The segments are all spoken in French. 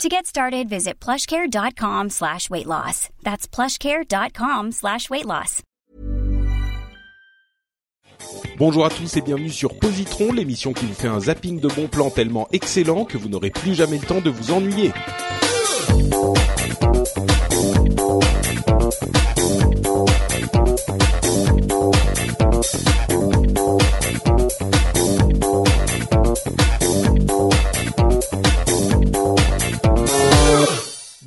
To get started, visit plushcare.com slash weight loss. That's plushcare.com slash weight loss. Bonjour à tous et bienvenue sur Positron, l'émission qui vous fait un zapping de bons plans tellement excellent que vous n'aurez plus jamais le temps de vous ennuyer.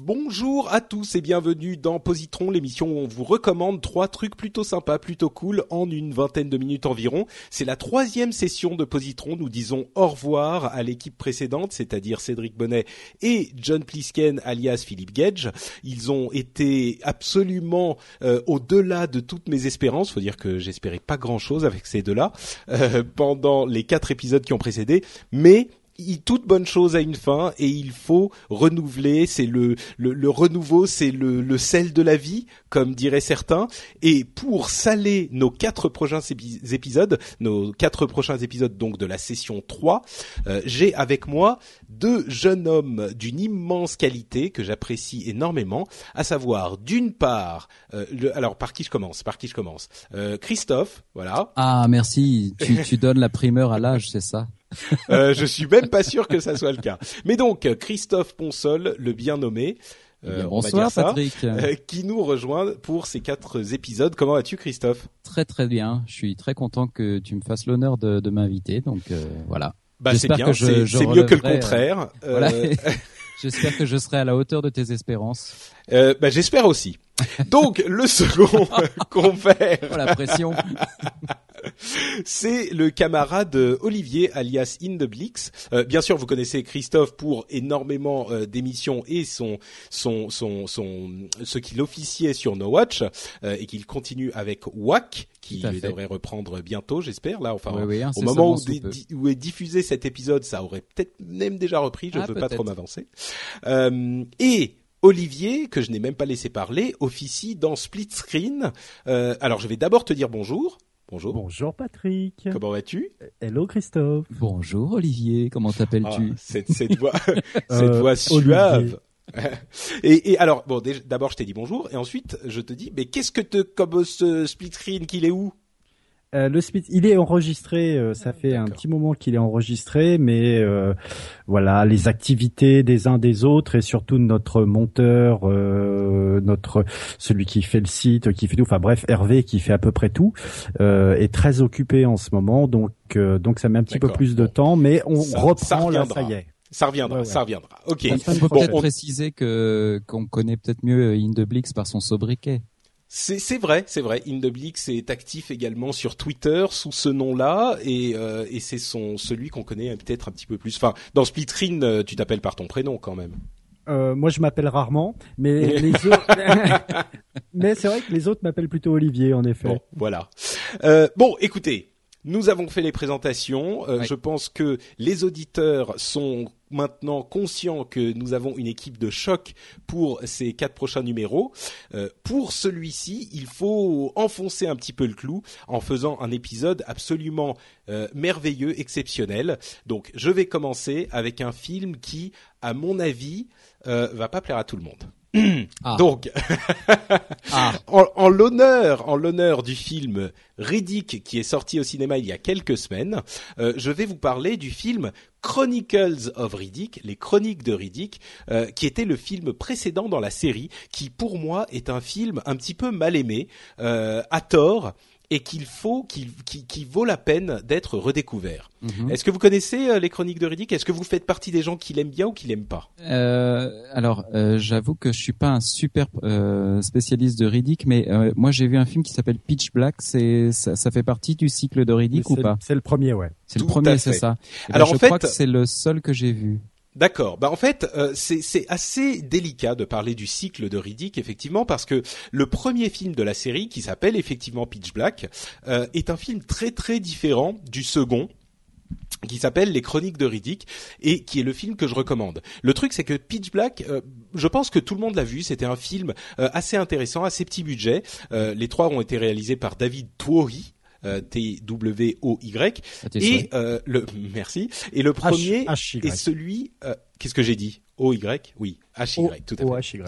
Bonjour à tous et bienvenue dans Positron, l'émission où on vous recommande trois trucs plutôt sympas, plutôt cool en une vingtaine de minutes environ. C'est la troisième session de Positron. Nous disons au revoir à l'équipe précédente, c'est-à-dire Cédric Bonnet et John Plisken alias Philippe Gage. Ils ont été absolument euh, au-delà de toutes mes espérances. Faut dire que j'espérais pas grand-chose avec ces deux-là euh, pendant les quatre épisodes qui ont précédé, mais toute bonne chose a une fin et il faut renouveler. C'est le, le, le renouveau, c'est le, le sel de la vie, comme diraient certains. Et pour saler nos quatre prochains épisodes, nos quatre prochains épisodes donc de la session 3, euh, j'ai avec moi deux jeunes hommes d'une immense qualité que j'apprécie énormément, à savoir d'une part, euh, le, alors par qui je commence Par qui je commence? Euh, Christophe, voilà. Ah merci, tu, tu donnes la primeur à l'âge, c'est ça? Euh, je suis même pas sûr que ça soit le cas. Mais donc Christophe Ponsol, le bien nommé. Euh, bonsoir ça, Patrick. Euh, qui nous rejoint pour ces quatre épisodes. Comment vas-tu Christophe? Très très bien. Je suis très content que tu me fasses l'honneur de, de m'inviter. Donc euh, voilà. Bah c'est bien. C'est mieux que le contraire. Voilà. J'espère que je serai à la hauteur de tes espérances. Bah, j'espère aussi. Donc le second confère. Oh la pression. C'est le camarade Olivier alias Indeblix. Euh, bien sûr, vous connaissez Christophe pour énormément euh, d'émissions et son son son son ce qu'il officiait sur No Watch euh, et qu'il continue avec WAC qui devrait reprendre bientôt, j'espère. Là, enfin, oui, oui, au moment où, où, est diffusé cet épisode, ça aurait peut-être même déjà repris. Je ne ah, veux pas trop m'avancer. Euh, et Olivier, que je n'ai même pas laissé parler, officie dans Split Screen. Euh, alors, je vais d'abord te dire bonjour. Bonjour. Bonjour Patrick. Comment vas-tu? Hello Christophe. Bonjour Olivier. Comment t'appelles-tu? ah, cette, cette, voix, cette euh, voix suave. et, et, alors bon, d'abord je t'ai dit bonjour et ensuite je te dis mais qu'est-ce que te comme ce split screen qu'il est où? Euh, le split, il est enregistré. Euh, ça fait un petit moment qu'il est enregistré, mais euh, voilà, les activités des uns des autres et surtout notre monteur, notre celui qui fait le site, qui fait tout. Enfin bref, Hervé qui fait à peu près tout, est très occupé en ce moment, donc donc ça met un petit peu plus de temps, mais on reprend là, ça y est. Ça reviendra, ça reviendra. Ok. On peut peut-être préciser que qu'on connaît peut-être mieux Indeblix par son sobriquet? C'est vrai, c'est vrai. Indeblix est actif également sur Twitter sous ce nom-là et, euh, et c'est son celui qu'on connaît peut-être un petit peu plus. Enfin, dans Splitrin, euh, tu t'appelles par ton prénom quand même. Euh, moi, je m'appelle rarement, mais les autres. mais c'est vrai que les autres m'appellent plutôt Olivier, en effet. Bon, voilà. Euh, bon, écoutez, nous avons fait les présentations. Euh, je pense que les auditeurs sont maintenant conscients que nous avons une équipe de choc pour ces quatre prochains numéros. Euh, pour celui-ci, il faut enfoncer un petit peu le clou en faisant un épisode absolument euh, merveilleux, exceptionnel. Donc, je vais commencer avec un film qui, à mon avis, va pas plaire à tout le monde. Ah. Donc, ah. en, l'honneur, en l'honneur du film Riddick qui est sorti au cinéma il y a quelques semaines, euh, je vais vous parler du film Chronicles of Riddick, les Chroniques de Riddick, euh, qui était le film précédent dans la série, qui pour moi est un film un petit peu mal aimé, euh, à tort et qu'il faut, qu'il, qui, vaut la peine d'être redécouvert. Mhm. Est-ce que vous connaissez euh, les chroniques de Riddick? Est-ce que vous faites partie des gens qui l'aiment bien ou qui l'aiment pas? Euh, Alors, euh, j'avoue que je suis pas un super euh, spécialiste de Riddick, mais euh, moi j'ai vu un film qui s'appelle Pitch Black. C'est ça, ça, fait partie du cycle de Riddick ou pas? C'est le premier, ouais. C'est le premier, c'est ça. Ben, Alors je en fait, crois que c'est le seul que j'ai vu. D'accord. Bah en fait, euh, c'est assez délicat de parler du cycle de Riddick effectivement parce que le premier film de la série, qui s'appelle effectivement Pitch Black, euh, est un film très très différent du second qui s'appelle Les Chroniques de Riddick et qui est le film que je recommande. Le truc c'est que Pitch Black, euh, je pense que tout le monde l'a vu, c'était un film assez intéressant, assez petit budget. les trois ont été réalisés par David Twohy, T W O Y. Et euh, le merci. Et le premier est celui euh, qu'est-ce que j'ai dit O Y oui H Y tout à fait.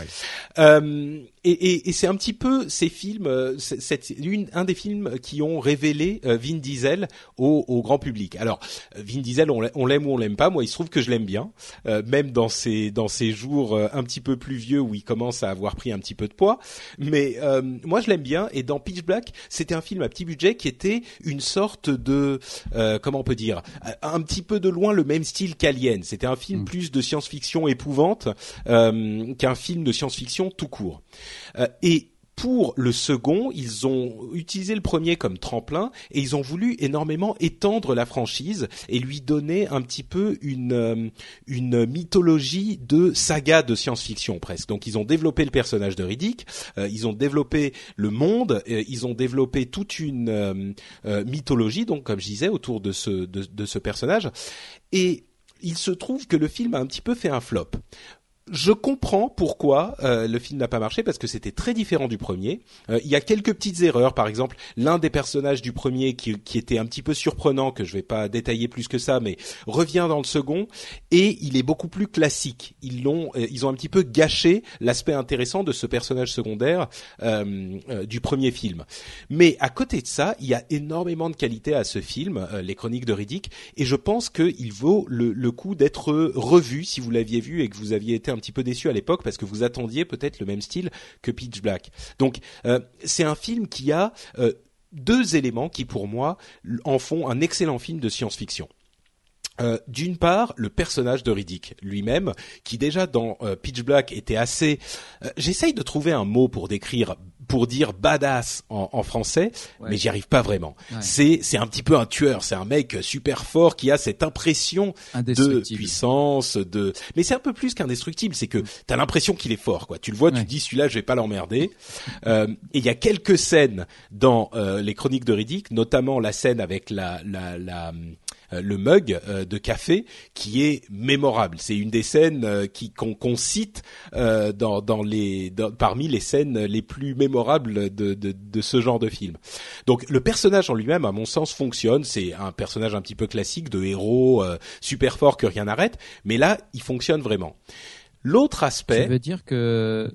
Euh, et, et, et c'est un petit peu ces films, euh, c'est une, un des films qui ont révélé euh, Vin Diesel au, au grand public. Alors Vin Diesel, on l'aime ou on l'aime pas. Moi, il se trouve que je l'aime bien, euh, même dans ces dans ces jours un petit peu plus vieux où il commence à avoir pris un petit peu de poids. Mais moi, je l'aime bien. Et dans Pitch Black, c'était un film à petit budget qui était une sorte de comment on peut dire, un petit peu de loin le même style qu'Alien. C'était un film mm. plus de science-fiction épouvante. Euh, qu'un film de science-fiction tout court. Euh, et pour le second, ils ont utilisé le premier comme tremplin et ils ont voulu énormément étendre la franchise et lui donner un petit peu une euh, une mythologie de saga de science-fiction presque. Donc ils ont développé le personnage de Riddick, ils ont développé le monde, ils ont développé toute une mythologie donc comme je disais autour de ce de, de ce personnage et il se trouve que le film a un petit peu fait un flop je comprends pourquoi euh, le film n'a pas marché parce que c'était très différent du premier. Euh, il y a quelques petites erreurs, par exemple, l'un des personnages du premier qui, qui, était un petit peu surprenant, que je vais pas détailler plus que ça, mais revient dans le second et il est beaucoup plus classique. Ils l'ont, euh, ils ont un petit peu gâché l'aspect intéressant de ce personnage secondaire du premier film. Mais à côté de ça, il y a énormément de qualité à ce film, Les Chroniques de Riddick, et je pense qu'il vaut le, le coup d'être revu si vous l'aviez vu et que vous aviez été un petit peu déçu à l'époque parce que vous attendiez peut-être le même style que Pitch Black. Donc euh, c'est un film qui a euh, deux éléments qui pour moi en font un excellent film de science-fiction. Euh, d'une part, le personnage de Riddick lui-même, qui déjà dans Pitch Black était assez. J'essaye de trouver un mot pour décrire pour dire badass en, en français, mais j'y arrive pas vraiment. C'est c'est un petit peu un tueur, c'est un mec super fort qui a cette impression de puissance, de. Mais c'est un peu plus qu'indestructible, c'est que t'as l'impression qu'il est fort, quoi. Tu le vois, tu te dis celui-là, je vais pas l'emmerder. euh, et il y a quelques scènes dans euh, les Chroniques de Riddick, notamment la scène avec la la, la le mug euh, de café qui est mémorable. C'est une des scènes euh, qui qu'on cite dans, dans les parmi les scènes les plus mémorables de, de, de, ce genre de film. Donc le personnage en lui-même, à mon sens, fonctionne. C'est un personnage un petit peu classique de héros super fort que rien n'arrête, mais là, il fonctionne vraiment. L'autre aspect. Ça veut dire que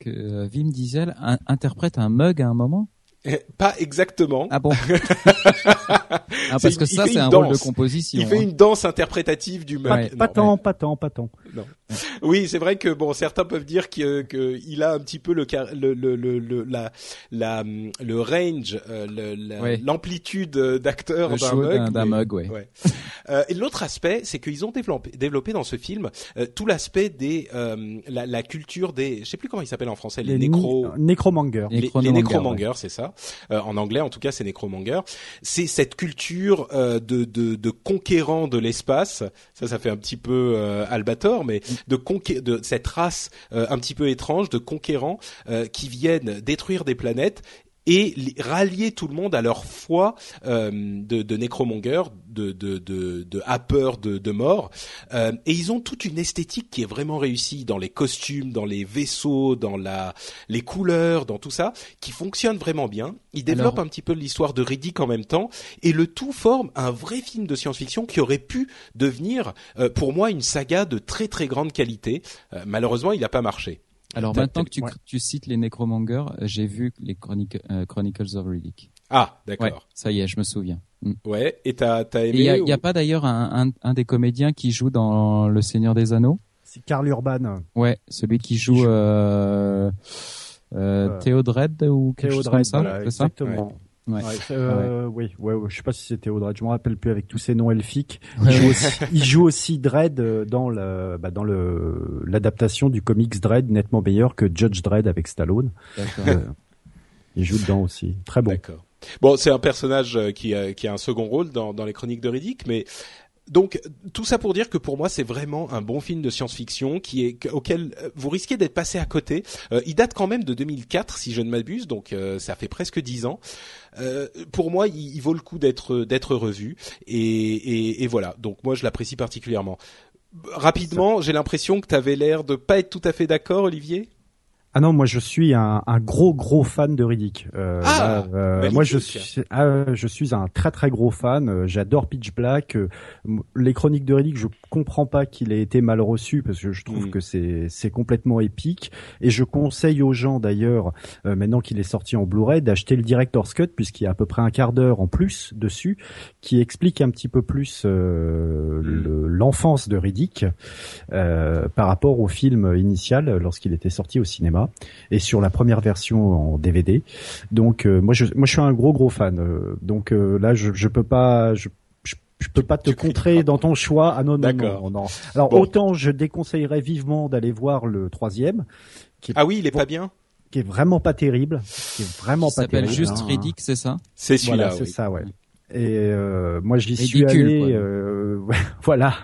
que Vim Diesel interprète un mug à un moment? Pas exactement. Ah bon ah, Parce que ça, c'est un rôle de composition. Il fait hein. une danse interprétative du mug. Pas, tant, pas tant, pas tant. Non. Oui, c'est vrai que bon, certains peuvent dire qu'il que il a un petit peu le le le, le la la le range, euh, l'amplitude d'acteur d'un mug. D'un mug, ouais. ouais. euh, et l'autre aspect, c'est qu'ils ont développé développé dans ce film euh, tout l'aspect des euh, la, la, culture des, je sais plus comment il s'appelle en français, les, les nécro nécromangers. Les, les nécromangers, c'est ça. Euh, en anglais, en tout cas, c'est nécromonger. C'est cette culture euh, de, de, de conquérant de l'espace. Ça, ça fait un petit peu euh, Albator, mais de, de cette race un petit peu étrange de conquérants qui viennent détruire des planètes et rallier tout le monde à leur foi euh, de, de de, de, de, de happeur de, de mort. Euh, et ils ont toute une esthétique qui est vraiment réussie dans les costumes, dans les vaisseaux, dans la, les couleurs, dans tout ça, qui fonctionne vraiment bien. Ils développent un petit peu l'histoire de Riddick en même temps, et le tout forme un vrai film de science-fiction qui aurait pu devenir, euh, pour moi, une saga de très très grande qualité. Euh, malheureusement, il n'a pas marché. Alors maintenant que tu, tu cites les Necromongers, euh, j'ai vu les euh, Chronicles of Riddick. Ah, d'accord. ça y est, je me souviens. Mm. Ouais, et t'as as aimé Il y, a pas d'ailleurs un, un, un, des comédiens qui joue dans Le Seigneur des Anneaux? C'est Karl Urban. Ouais, celui qui joue, Euh, euh, euh, Théodred ou quelque chose comme ça, voilà, exactement. Ouais. Euh, oui, ouais, ouais, je sais pas si c'était Audrey, je me rappelle plus avec tous ces noms elfiques. Il, joue, aussi, il joue aussi Dredd euh, dans le, bah, dans le l'adaptation du comics Dredd, nettement meilleur que Judge Dredd avec Stallone. Euh, il joue dedans aussi, très bon. D'accord. Bon, c'est un personnage qui a, qui a un second rôle dans, dans les Chroniques de Riddick, mais donc tout ça pour dire que pour moi c'est vraiment un bon film de science-fiction qui est auquel euh, vous risquez d'être passé à côté. Euh, il date quand même de 2004 si je ne m'abuse, donc euh, ça fait presque dix ans. pour moi, il, vaut le coup d'être d'être revu et, et, et, voilà. Donc moi je l'apprécie particulièrement. Rapidement, j'ai l'impression que tu avais l'air de pas être tout à fait d'accord, Olivier? Ah non, moi je suis un, un gros gros fan de Riddick. Euh, ah, euh, moi je suis, ah, je suis un très très gros fan. Euh, j'adore Pitch Black. Euh, les chroniques de Riddick, je comprends pas qu'il ait été mal reçu parce que je trouve mm. que c'est c'est complètement épique. Et je conseille aux gens d'ailleurs, maintenant qu'il est sorti en Blu-ray, d'acheter le Director's Cut puisqu'il y a à peu près un quart d'heure en plus dessus qui explique un petit peu plus mm. l'enfance de Riddick par rapport au film initial lorsqu'il était sorti au cinéma et sur la première version en DVD. Donc euh, moi je moi je suis un gros gros fan. Euh, donc euh, là je je peux pas je je peux pas te contrer dans ton choix. Ah non, non, non, non. Alors autant je déconseillerais vivement d'aller voir le troisième. Qui ah oui, il est pas bien. Qui est vraiment pas terrible. Qui est vraiment pas terrible. s'appelle juste Riddick, c'est ça? C'est celui-là. c'est ça, ouais. Et euh, moi, j'y suis allé. Euh, voilà.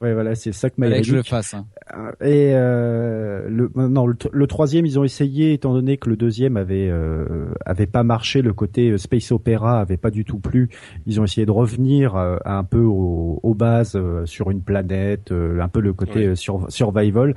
Ouais, voilà, c'est ça que m'a que je le fasse. Hein. Euh, et euh, le, non, le, troisième, ils ont essayé, étant donné que le deuxième avait euh, avait pas marché, le côté euh, space opéra avait pas du tout plu. Ils ont essayé de revenir un peu aux, aux bases sur une planète, un peu le côté survival.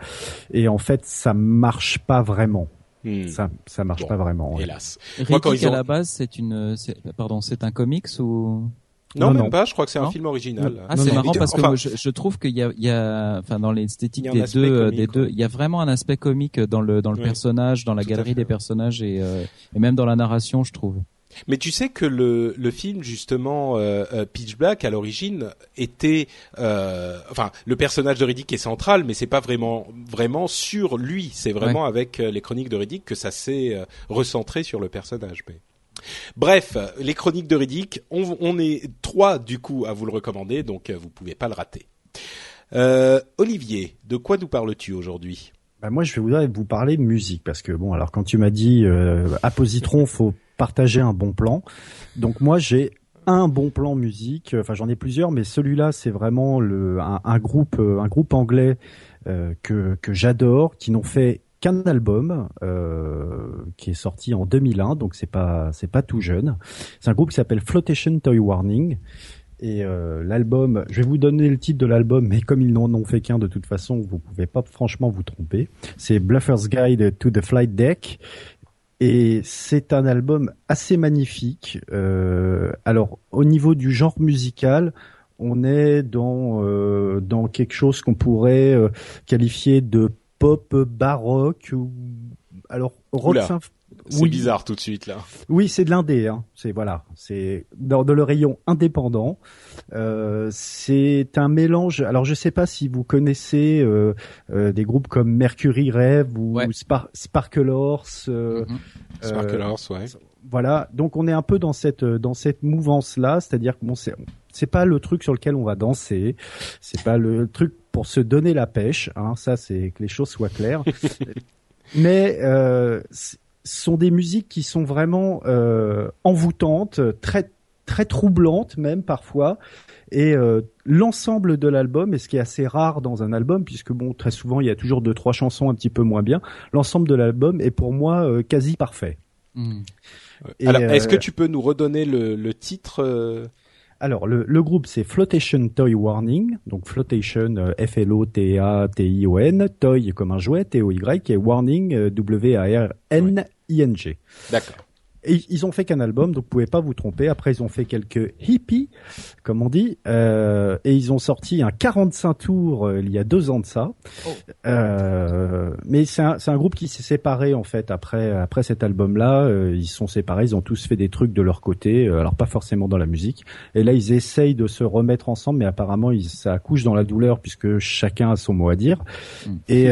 Et en fait, ça marche pas vraiment. Hmm. Ça, ça marche pas vraiment. Hélas. Moi, quand ils ont... à la base, c'est une, pardon, c'est un comics ou? Non, même pas. Je crois que c'est un film original. Ah, c'est marrant parce que je, je, trouve qu'il y a, il y a, enfin, dans l'esthétique des deux, des deux, il y a vraiment un aspect comique dans le dans le personnage, dans la galerie des personnages et, euh, et même dans la narration, je trouve. Mais tu sais que le, le film justement euh, euh, Pitch Black à l'origine était, euh, enfin le personnage de Riddick est central, mais c'est pas vraiment vraiment sur lui. C'est vraiment avec les chroniques de Riddick que ça s'est recentré sur le personnage. Bref, les chroniques de Riddick, on, on, est trois du coup à vous le recommander, donc vous pouvez pas le rater. Olivier, de quoi nous parles-tu aujourd'hui? Bah moi, je vais voudrais vous parler de musique parce que bon, alors quand tu m'as dit euh, à Positron, faut partager un bon plan. Donc moi, j'ai un bon plan musique. Enfin, j'en ai plusieurs, mais celui-là, c'est vraiment le un, groupe euh, un groupe anglais euh, que que j'adore, qui n'ont fait qu'un album euh, qui est sorti en 2001, donc c'est pas c'est pas tout jeune. C'est un groupe qui s'appelle Flotation Toy Warning. Et euh, l'album, je vais vous donner le titre de l'album, mais comme ils n'en ont fait qu'un de toute façon, vous pouvez pas franchement vous tromper. C'est Bluffer's Guide to the Flight Deck. Et c'est un album assez magnifique. Euh, alors, au niveau du genre musical, on est dans euh, dans quelque chose qu'on pourrait euh, qualifier de pop baroque ou alors rock c'est bizarre tout de suite là. Oui, c'est de l'indé. Hein. C'est voilà, c'est dans, le rayon indépendant. Euh, c'est un mélange. Alors je sais pas si vous connaissez euh, euh, des groupes comme Mercury Rêve ou Spar Sparkle Horse. Euh, mhm. Sparkle Horse, ouais. Voilà, donc on est un peu dans cette dans cette mouvance là, c'est-à-dire que bon c'est c'est pas le truc sur lequel on va danser, c'est pas le truc pour se donner la pêche, hein, ça c'est que les choses soient claires. Mais euh, sont des musiques qui sont vraiment euh, envoûtantes, très très troublantes même parfois. Et euh, l'ensemble de l'album, et ce qui est assez rare dans un album, puisque bon, très souvent il y a toujours deux trois chansons un petit peu moins bien, l'ensemble de l'album est pour moi euh, quasi parfait. Hmm. Alors, est-ce que tu peux nous redonner le, le titre alors le, le groupe c'est Flotation Toy Warning, donc Flotation F L O T A T I O N, Toy comme un jouet T O Y et Warning W A R N I N G. D'accord. Et ils ont fait qu'un album, donc vous pouvez pas vous tromper. Après, ils ont fait quelques hippies, comme on dit, euh, et ils ont sorti un 45 tours euh, il y a deux ans de ça. Oh. Euh, mais c'est un, un, groupe qui s'est séparé en fait après après cet album-là. Euh, ils sont séparés, ils ont tous fait des trucs de leur côté, alors pas forcément dans la musique. Et là, ils essayent de se remettre ensemble, mais apparemment, ils, ça accouche dans la douleur puisque chacun a son mot à dire. Mm. Et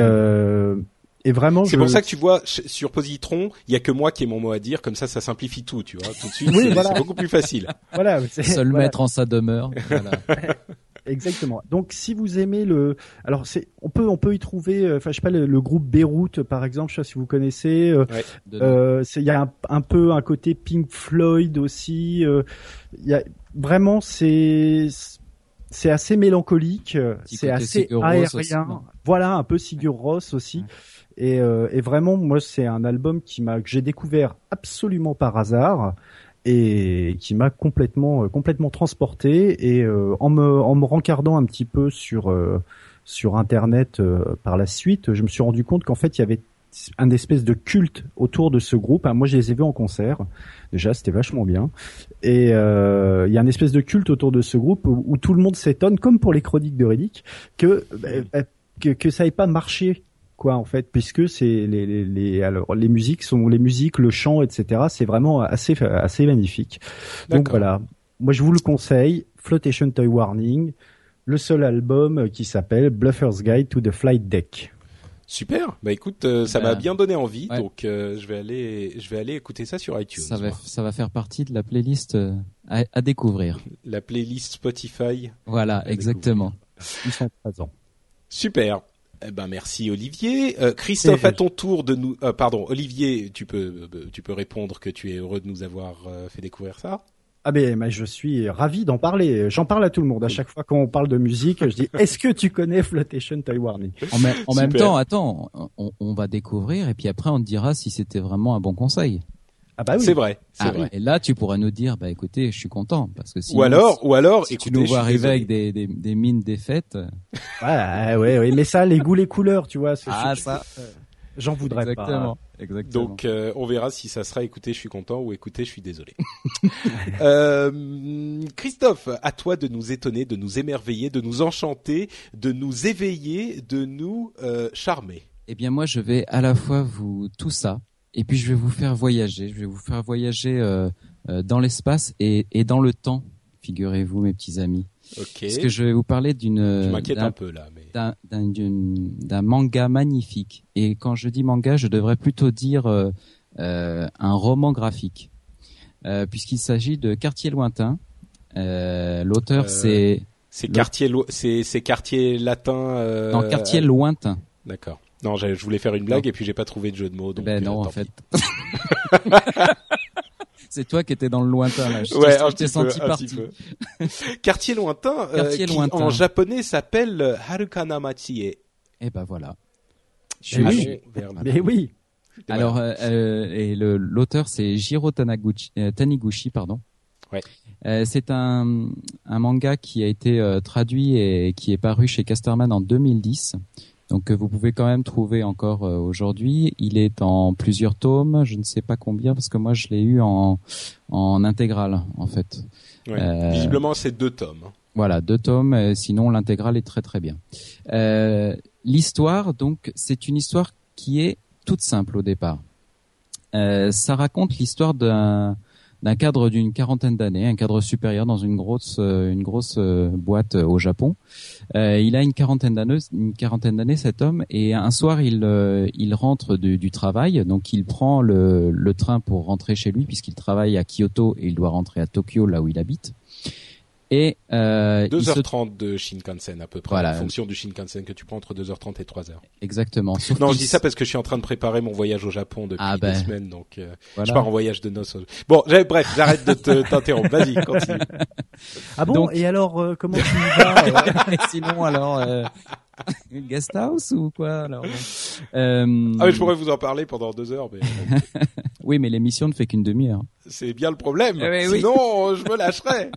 et vraiment, c'est pour ça que tu vois sur Positron, il y a que moi qui ai mon mot à dire. Comme ça, ça simplifie tout, tu vois. Tout de suite, oui, c'est beaucoup plus facile. voilà, se le mettre en sa demeure. Voilà. Exactement. Donc, si vous aimez le, alors c'est, on peut, on peut y trouver, euh, enfin, je sais pas, le, groupe Beyrouth, par exemple, je sais pas si vous connaissez. Euh, euh il y a un, un, peu un côté Pink Floyd aussi. Euh, il y a vraiment, c'est c'est assez mélancolique, c'est assez aérien. Voilà, un peu Sigur Ross aussi. Et, euh, et, vraiment, moi, c'est un album qui m'a que j'ai découvert absolument par hasard et qui m'a complètement euh, complètement transporté. Et euh, en me en me rencardant un petit peu sur euh, sur internet par la suite, je me suis rendu compte qu'en fait, il y avait un espèce de culte autour de ce groupe. moi, je les ai vus en concert. Déjà, c'était vachement bien. Et euh, il y a un espèce de culte autour de ce groupe où, tout le monde s'étonne, comme pour les chroniques de Riddick, que, bah, que, que ça ait pas marché quoi en fait puisque c'est les, les, les, alors les musiques sont les musiques le chant etc c'est vraiment assez assez magnifique donc voilà moi je vous le conseille Flotation Toy Warning le seul album qui s'appelle Bluffer's Guide to the Flight Deck Super. Bah écoute, euh, ça m'a bien donné envie, donc euh, je vais aller, je vais aller écouter ça sur iTunes. Ça va, ça va faire partie de la playlist euh, à, à, découvrir. La playlist Spotify. Voilà, exactement. Ils sont présents. Super. Eh ben merci Olivier. Euh, Christophe, à ton tour de nous. Euh, pardon, Olivier, tu peux euh, tu peux répondre que tu es heureux de nous avoir fait découvrir ça. Ah ben, je suis ravi d'en parler. J'en parle à tout le monde. À chaque fois qu'on parle de musique, je dis Est-ce que tu connais Flotation Taiwan En, en même temps, attends, on, on, va découvrir et puis après on te dira si c'était vraiment un bon conseil. Ah bah oui. C'est vrai, c'est ah vrai. Et là, tu pourrais nous dire, bah écoutez, je suis content parce que si ou alors, ou alors, si tu nous vois arriver avec des, des, des mines défaites. Ouais, ouais, ouais, mais ça, les goûts, les couleurs, tu vois. Ah ça. J'en voudrais Exactement. pas. Exactement. Donc euh, on verra si ça sera écouté, je suis content ou écouté, je suis désolé. euh, Christophe, à toi de nous étonner, de nous émerveiller, de nous enchanter, de nous éveiller, de nous euh, charmer. Eh bien moi je vais à la fois vous tout ça et puis je vais vous faire voyager. Je vais vous faire voyager euh, euh, dans l'espace et, et, dans le temps. Figurez-vous, mes petits amis. Ok. Parce que je vais vous parler d'une. Je m'inquiète un peu là, mais. D'un manga magnifique. Et quand je dis manga, je devrais plutôt dire euh, euh un roman graphique, euh, puisqu'il s'agit de Quartier lointain. L'auteur, c'est. C'est quartier, c'est quartier latin. Non, quartier lointain. D'accord. Non, je voulais faire une blague et puis j'ai pas trouvé de jeu de mots. Donc ben non, euh, en fait. C'est toi qui étais dans le lointain là. Je ouais, t'ai senti parti. Quartier lointain, euh, Quartier qui en japonais s'appelle Harukana Machie. Eh ben voilà. Je suis Mais oui. Alors, euh, euh, et l'auteur c'est Jiro Tanaguchi, euh, Taniguchi, pardon. Ouais. Euh, c'est un, un manga qui a été traduit et qui est paru chez Casterman en 2010 donc vous pouvez quand même trouver encore euh, aujourd'hui. Il est en plusieurs tomes, je ne sais pas combien parce que moi je l'ai eu en en intégrale en fait. Euh, visiblement c'est deux tomes. Hein. Voilà, deux tomes. sinon l'intégrale est très très bien. Euh, l'histoire donc c'est une histoire qui est toute simple au départ. ça raconte l'histoire d'un d'un cadre d'une quarantaine d'années, un cadre supérieur dans une grosse euh, une grosse euh, boîte euh, au Japon. il a une quarantaine d'années, une quarantaine d'années cet homme, et un soir il il rentre du, du travail, donc il prend le, le train pour rentrer chez lui puisqu'il travaille à Kyoto et il doit rentrer à Tokyo là où il habite. Et euh, 2h30 de Shinkansen à peu près, voilà. en fonction du Shinkansen que tu prends entre 2h30 et 3h. Exactement. non, je dis ça parce que je suis en train de préparer mon voyage au Japon depuis ah ben. des semaines, donc euh, je pars en voyage de noces. Bon, bref, j'arrête de t'interrompre. Vas-y, continue. Ah bon Et alors, euh, comment tu vas euh Sinon, alors. Euh... guest house ou quoi alors? Euh... Ah mais je pourrais vous en parler pendant deux heures, mais oui, mais l'émission ne fait qu'une demi-heure. C'est bien le problème. Eh Sinon, je me lâcherais.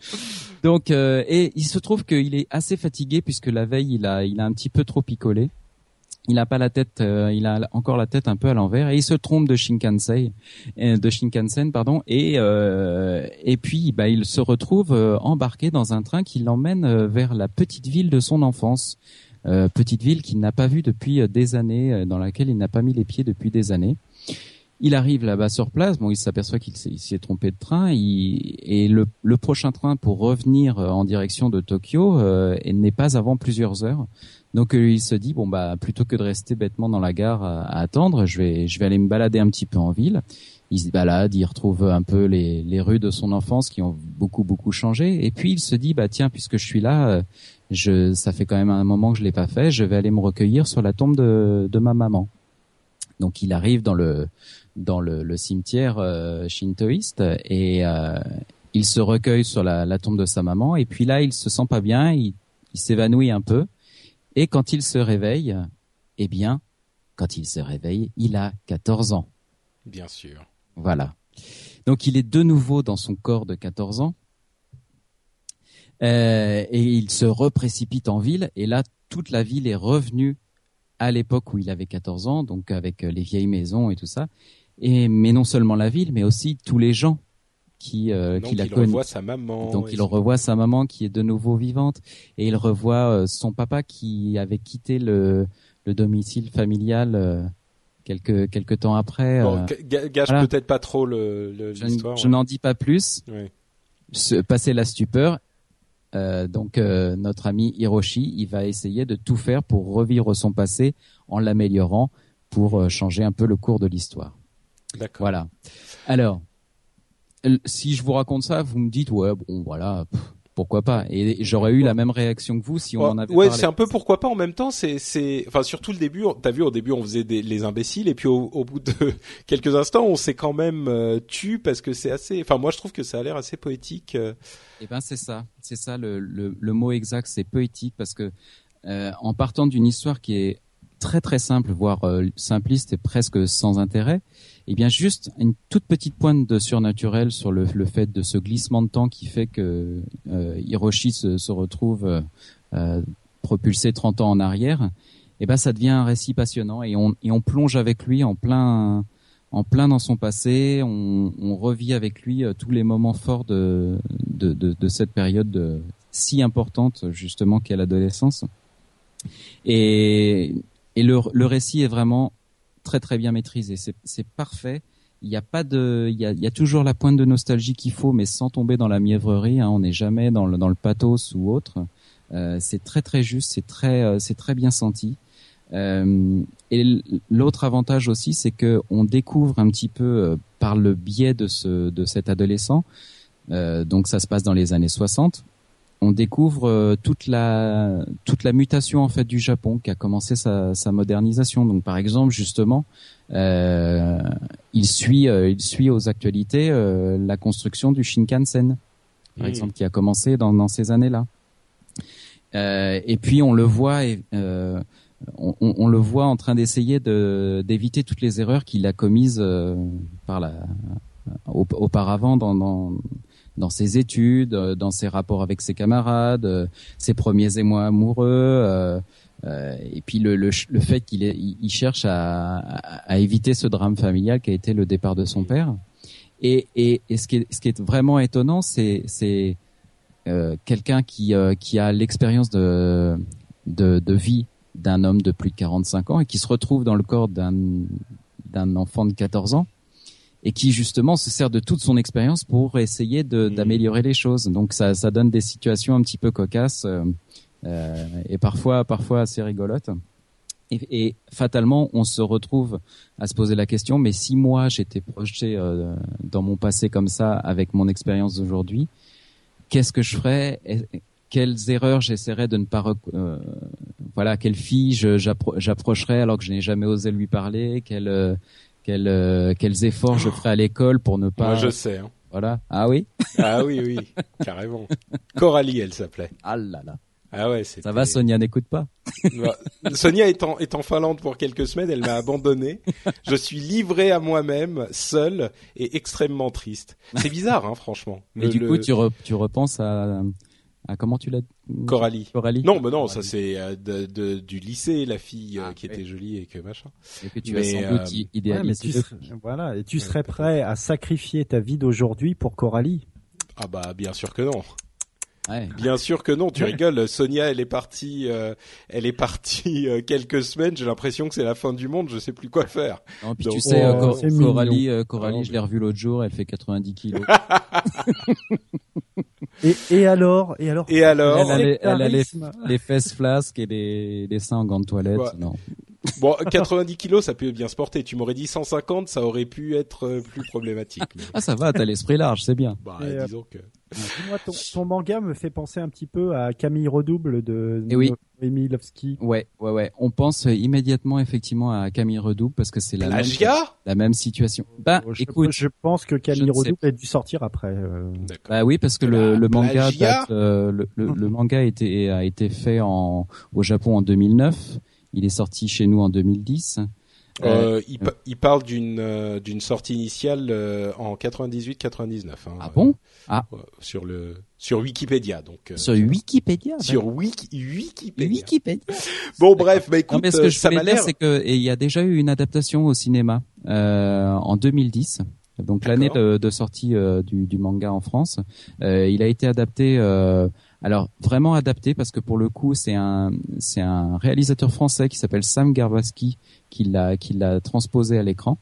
Donc euh, et il se trouve qu'il est assez fatigué puisque la veille il a il a un petit peu trop picolé. Il a pas la tête, euh, il a encore la tête un peu à l'envers et il se trompe de Shinkansen, euh, de Shinkansen pardon et et puis bah il se retrouve embarqué dans un train qui l'emmène vers la petite ville de son enfance, petite ville qu'il n'a pas vue depuis des années, dans laquelle il n'a pas mis les pieds depuis des années. Il arrive là-bas sur place, bon, il s'aperçoit qu'il s'est trompé de train, il, et le, le, prochain train pour revenir euh, en direction de Tokyo euh, n'est pas avant plusieurs heures. Donc euh, il se dit bon bah plutôt que de rester bêtement dans la gare à, attendre, je vais je vais aller me balader un petit peu en ville. Il se balade, il retrouve un peu les, les rues de son enfance qui ont beaucoup beaucoup changé. Et puis il se dit bah tiens puisque je suis là, euh, je ça fait quand même un moment que je l'ai pas fait, je vais aller me recueillir sur la tombe de, de ma maman. Donc il arrive dans le dans le, le cimetière euh, shintoïste et euh, il se recueille sur la, la, tombe de sa maman et puis là il se sent pas bien, il, il s'évanouit un peu et quand il se réveille, eh bien, quand il se réveille, il a 14 ans. Bien sûr. Voilà. Donc il est de nouveau dans son corps de 14 ans euh, et il se reprécipite en ville et là toute la ville est revenue à l'époque où il avait 14 ans, donc avec les vieilles maisons et tout ça. Et mais non seulement la ville, mais aussi tous les gens qui euh, qui la il revoit sa maman. Donc il revoit sa maman qui est de nouveau vivante et il revoit euh, son papa qui avait quitté le le domicile familial euh, quelques quelques temps après. Bon, gâche peut-être pas trop le l'histoire. Je, n'en dis pas plus. Oui. Se, passer la stupeur. Euh, donc notre ami Hiroshi, il va essayer de tout faire pour revivre son passé en l'améliorant pour changer un peu le cours de l'histoire. D'accord. Voilà. Alors, si je vous raconte ça, vous me dites ouais bon voilà. Pourquoi pas Et j'aurais eu la même réaction que vous si on en avait ouais, c'est un peu pourquoi pas. En même temps, c'est c'est enfin surtout le début. T'as vu au début on faisait des, les imbéciles et puis au, au bout de quelques instants on s'est quand même euh, tu parce que c'est assez. Enfin moi je trouve que ça a l'air assez poétique. Euh. Eh ben c'est ça, c'est ça le, le, le mot exact, c'est poétique parce que euh, en partant d'une histoire qui est très très simple, voire euh, simpliste et presque sans intérêt, eh bien juste une toute petite pointe de surnaturel sur le, le fait de ce glissement de temps qui fait que euh, Hiroshi se, se retrouve euh, euh propulsé 30 ans en arrière, eh ben ça devient un récit passionnant et on, et on plonge avec lui en plein en plein dans son passé, on, on revit avec lui tous les moments forts de, de, de, de cette période si importante justement qu'est l'adolescence. Et, et le, le récit est vraiment très très bien maîtrisé. C'est parfait. Il n'y a pas de, il y a, il y a toujours la pointe de nostalgie qu'il faut, mais sans tomber dans la mièvrerie. Hein. On n'est jamais dans le, dans le pathos ou autre. Euh, c'est très très juste, c'est très euh, c'est très bien senti. Euh, et l'autre avantage aussi, c'est que on découvre un petit peu euh, par le biais de ce de cet adolescent. Euh, donc ça se passe dans les années 60 on découvre euh, toute la toute la mutation en fait du Japon qui a commencé sa, sa modernisation. Donc par exemple justement, euh, il suit euh, il suit aux actualités euh, la construction du Shinkansen, par exemple, qui a commencé dans, dans ces années-là. et puis on le voit on, on, le voit en train d'essayer de d'éviter toutes les erreurs qu'il a commises par la auparavant dans, dans dans ses études, euh, dans ses rapports avec ses camarades, euh, ses premiers émois amoureux. Euh, et puis le, le, le fait qu'il il cherche à, à, éviter ce drame familial qui a été le départ de son père. Et, et, et ce, qui est, ce qui est vraiment étonnant, c'est euh, quelqu'un qui qui a l'expérience de, de, de vie d'un homme de plus de 45 ans et qui se retrouve dans le corps d'un enfant de 14 ans et qui justement se sert de toute son expérience pour essayer mmh. d'améliorer les choses. Donc ça, ça donne des situations un petit peu cocasses euh, euh, et parfois, parfois assez rigolotes. Et, et, fatalement, on se retrouve à se poser la question, mais si moi j'étais projeté euh, dans mon passé comme ça, avec mon expérience d'aujourd'hui, qu'est-ce que je ferais? Quelles erreurs j'essaierais de ne pas... Euh, voilà, quelle fille j'approcherais alors que je n'ai jamais osé lui parler? Quelle quels, euh, quels efforts je ferai à l'école pour ne pas. Moi, je sais. Hein. Voilà. Ah oui. ah oui, oui, carrément. Coralie, elle s'appelait. Ah là là. Ah ouais, Ça va, Sonia n'écoute pas. Bah, Sonia est en, est en Finlande pour quelques semaines, elle m'a abandonné. Je suis livré à moi-même, seul et extrêmement triste. C'est bizarre, hein, franchement. Mais du coup, tu, tu repenses à, ah, comment tu l'as Coralie. Coralie. Non, mais non, ça c'est euh, de, de, du lycée, la fille euh, ah, qui était jolie et que machin. Et que tu as sans doute euh, idéalisé. voilà, et tu serais prêt à sacrifier ta vie d'aujourd'hui pour Coralie? Ah bah bien sûr que non. Ouais. Bien sûr que non, tu rigoles. Sonia, elle est partie, elle est partie quelques semaines. J'ai l'impression que c'est la fin du monde. Je sais plus quoi faire. Non, puis tu sais, oh, Coralie, Coralie, je l'ai revue l'autre jour. Elle fait 90 kilos. Et, et alors Et alors Et alors Elle a, les, elle a les, les, fesses flasques et les, les seins en gants de toilette. Non. Bon, 90 kilos, ça peut bien se porter. Tu m'aurais dit 150, ça aurait pu être euh, plus problématique. ah, ça va, t'as l'esprit large, c'est bien. Bah, euh, disons que. Moi, ton, manga me fait penser un petit peu à Camille Redouble de Et eh oui. Emilovski. Ouais, ouais, ouais. On pense immédiatement effectivement à Camille Redouble parce que c'est la même, la même situation. Bah, je, écoute, je pense que Camille Redouble a dû sortir après. Euh... Bah oui, parce que le, le manga date, euh, le, le, manga a été, a été fait en, au Japon en 2009. Il est sorti chez nous en 2010. Euh, il, il, parle d'une euh, d'une sortie initiale euh, en 98-99. Hein, ah bon? Ah sur le sur Wikipédia donc. sur Wikipédia. Sur Wiki, Wikipédia. Wikipédia. bon bref, bah écoute, non, ce que je ça m'a l'air. c'est que il y a déjà eu une adaptation au cinéma en 2010. Donc l'année de, de, sortie du, du, manga en France, il a été adapté alors vraiment adapté parce que pour le coup c'est un c'est un réalisateur français qui s'appelle Sam Garbaski qui l'a qui l'a transposé à l'écran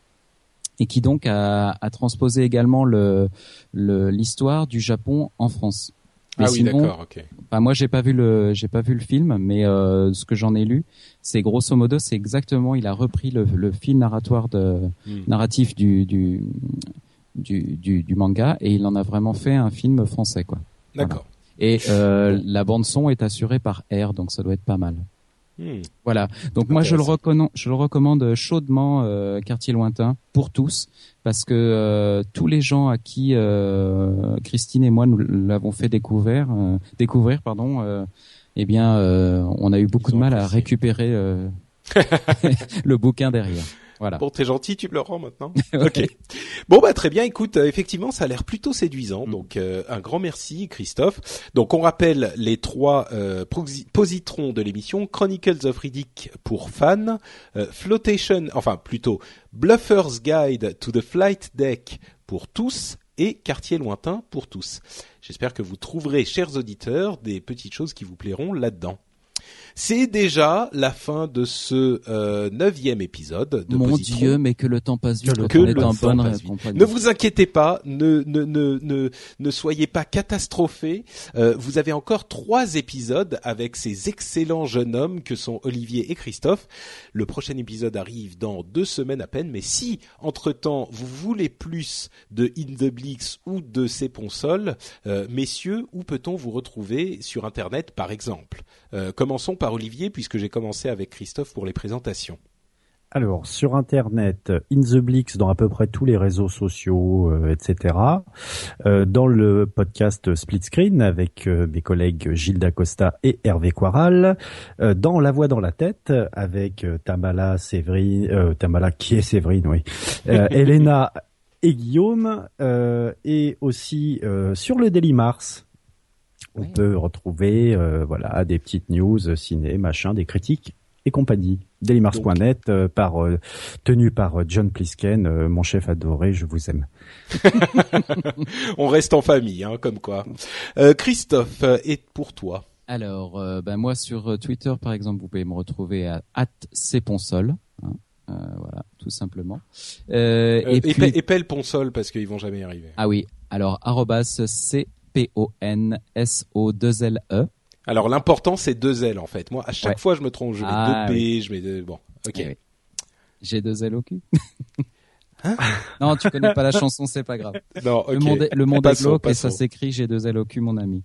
et qui donc a, a transposé également le l'histoire du Japon en France. ah oui, d'accord, ok. Bah moi, j'ai pas vu le, j'ai pas vu le film, mais euh, ce que j'en ai lu, c'est grosso modo, c'est exactement, il a repris le, le fil narratoire de hmm. narratif du du, du du, du manga et il en a vraiment fait un film français, quoi. D'accord. Et euh, la bande son est assurée par R, donc ça doit être pas mal. Hmm. Voilà. Donc moi je le recommande, je le recommande chaudement euh, Quartier lointain pour tous parce que euh, tous les gens à qui euh, Christine et moi nous l'avons fait découvrir, euh, découvrir pardon, euh, eh bien on a eu beaucoup de mal à récupérer le bouquin derrière. Voilà. Bon, t'es gentil, tu me le rends maintenant. ok. Bon bah très bien. Écoute, euh, effectivement, ça a l'air plutôt séduisant. Mm. Donc euh, un grand merci, Christophe. Donc on rappelle les trois euh, positrons de l'émission Chronicles of Riddick pour fans, euh, Flotation, enfin plutôt Bluffer's Guide to the Flight Deck pour tous et Quartier lointain pour tous. J'espère que vous trouverez, chers auditeurs, des petites choses qui vous plairont là-dedans. C'est déjà la fin de ce euh, neuvième épisode de Mon Dieu, mais que le temps passe vite. Que, le temps passe vite. Ne vous inquiétez pas, ne ne ne ne, ne soyez pas catastrophés. Euh, vous avez encore trois épisodes avec ces excellents jeunes hommes que sont Olivier et Christophe. Le prochain épisode arrive dans deux semaines à peine, mais si entre temps vous voulez plus de In the Blix ou de ces ponsols, euh, messieurs, où peut-on vous retrouver sur Internet, par exemple? Euh, Commençons par Olivier puisque j'ai commencé avec Christophe pour les présentations. Alors sur internet, In the Blix dans à peu près tous les réseaux sociaux, euh, etc. Euh, dans le podcast Split Screen avec euh, mes collègues Gilles Dacosta et Hervé Quaral. dans La Voix dans la tête avec Tamala Séverine, Tamala qui est Séverine, oui. Elena et Guillaume et aussi sur le Daily Mars. On peut retrouver voilà des petites news ciné, machin, des critiques et compagnie. Dailymars.net euh, par euh, tenu par euh, John Plisken, mon chef adoré, je vous aime. On reste en famille, hein, comme quoi. Christophe, et pour toi Alors, ben moi sur Twitter par exemple, vous pouvez me retrouver à @cponsol. Hein, voilà, tout simplement. et, puis... épelle Ponsol parce qu'ils vont jamais y arriver. Ah oui, alors c p o n s o 2 l e alors l'important c'est deux L en fait. Moi à chaque fois je me trompe, je mets ah, deux P, je mets deux... bon. Ok. Eh J'ai deux L au cul. Hein? Non, tu connais pas la chanson, c'est pas grave. Non, Le monde est, le monde est glauque et ça s'écrit j'ai deux L au cul, mon ami.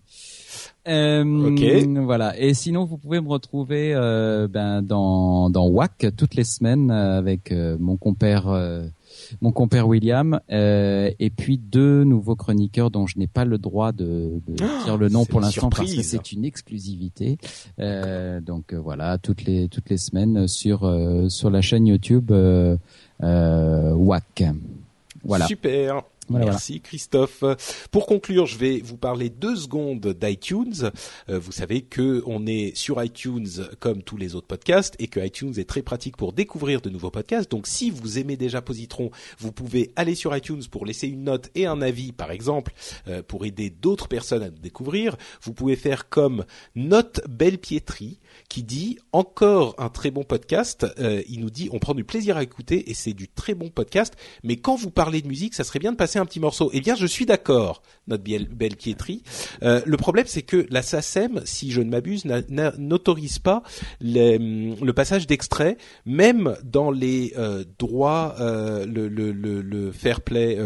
Euh, ok. Voilà. Et sinon, vous pouvez me retrouver euh, ben, dans dans WAC toutes les semaines euh, avec euh, mon compère mon compère William, euh, et puis deux nouveaux chroniqueurs dont je n'ai pas le droit de, de oh, dire le nom pour l'instant parce que c'est une exclusivité. Euh, donc euh, voilà, toutes les toutes les semaines sur euh, sur la chaîne YouTube euh, WAC. Voilà. Super. Merci Christophe. Pour conclure, je vais vous parler deux secondes d'iTunes. Euh, vous savez que on est sur iTunes comme tous les autres podcasts et que iTunes est très pratique pour découvrir de nouveaux podcasts. Donc si vous aimez déjà Positron, vous pouvez aller sur iTunes pour laisser une note et un avis par exemple euh, pour aider d'autres personnes à nous découvrir. Vous pouvez faire comme Note Belle Pietri qui dit encore un très bon podcast. Euh, il nous dit on prend du plaisir à écouter et c'est du très bon podcast. Mais quand vous parlez de musique, ça serait bien de passer un petit morceau. Eh bien, je suis d'accord, notre belle, belle. Euh, le problème, c'est que la SACEM, si je ne m'abuse, n'autorise pas le passage d'extraits, même dans les euh, droits, euh, le, fair play,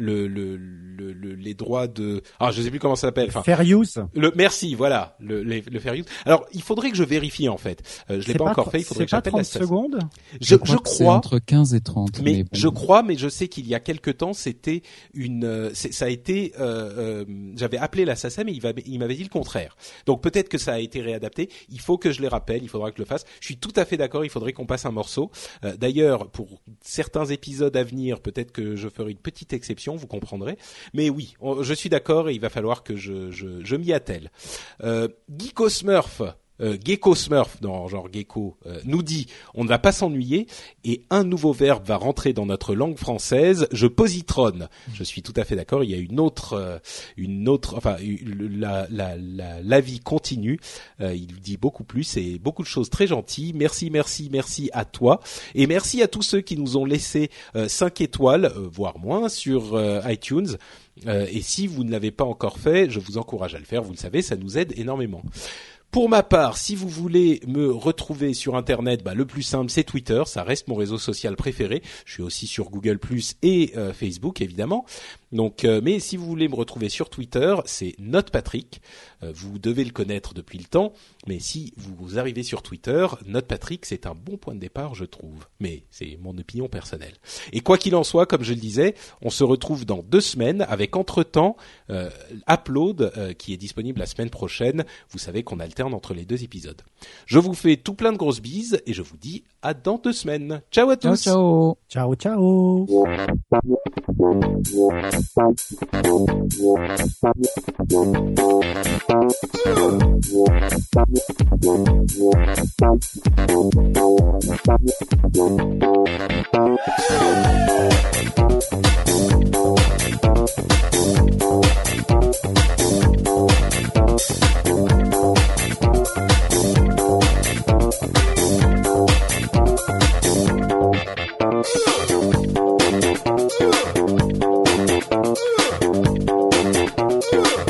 euh, le, le, le, les droits de ah je sais plus comment ça s'appelle enfin. Fair use. Le merci voilà le, le, fair use. Alors il faudrait que je vérifie en fait. Euh, je l'ai pas, encore fait il faudrait que j'appelle la secondes je, je, crois, entre 15 et 30 mais, je crois mais je sais qu'il y a quelque temps c'était une euh, ça a été euh, euh, j'avais appelé la SACEM et il m'avait dit le contraire. Donc peut-être que ça a été réadapté. Il faut que je les rappelle il faudra que je le fasse. Je suis tout à fait d'accord il faudrait qu'on passe un morceau. Euh, d'ailleurs pour certains épisodes à venir peut-être que je ferai une petite exception vous comprendrez. Mais oui, je suis d'accord et il va falloir que je, m'y attelle. Euh, Geeko Smurf, euh, Gecko Smurf, genre Gecko, euh, nous dit on ne va pas s'ennuyer et un nouveau verbe va rentrer dans notre langue française. Je positronne. Je suis tout à fait d'accord. Il y a une autre, euh, une autre, enfin la vie continue. Euh, il dit beaucoup plus et beaucoup de choses très gentilles. Merci, merci, merci à toi et merci à tous ceux qui nous ont laissé 5 étoiles, voire moins, sur iTunes. et si vous ne l'avez pas encore fait, je vous encourage à le faire. Vous le savez, ça nous aide énormément. Pour ma part, si vous voulez me retrouver sur Internet, bah, le plus simple c'est Twitter, ça reste mon réseau social préféré. Je suis aussi sur Google Plus et euh, Facebook évidemment. Donc, euh, mais si vous voulez me retrouver sur Twitter, c'est NotePatrick. Euh, vous devez le connaître depuis le temps, mais si vous arrivez sur Twitter, NotePatrick, c'est un bon point de départ, je trouve. Mais c'est mon opinion personnelle. Et quoi qu'il en soit, comme je le disais, on se retrouve dans deux semaines avec entre-temps euh, Upload qui est disponible la semaine prochaine. Vous savez qu'on alterne entre les deux épisodes. Je vous fais tout plein de grosses bises et je vous dis à dans deux semaines. Ciao à tous. Ciao ciao. Ciao ciao. Cool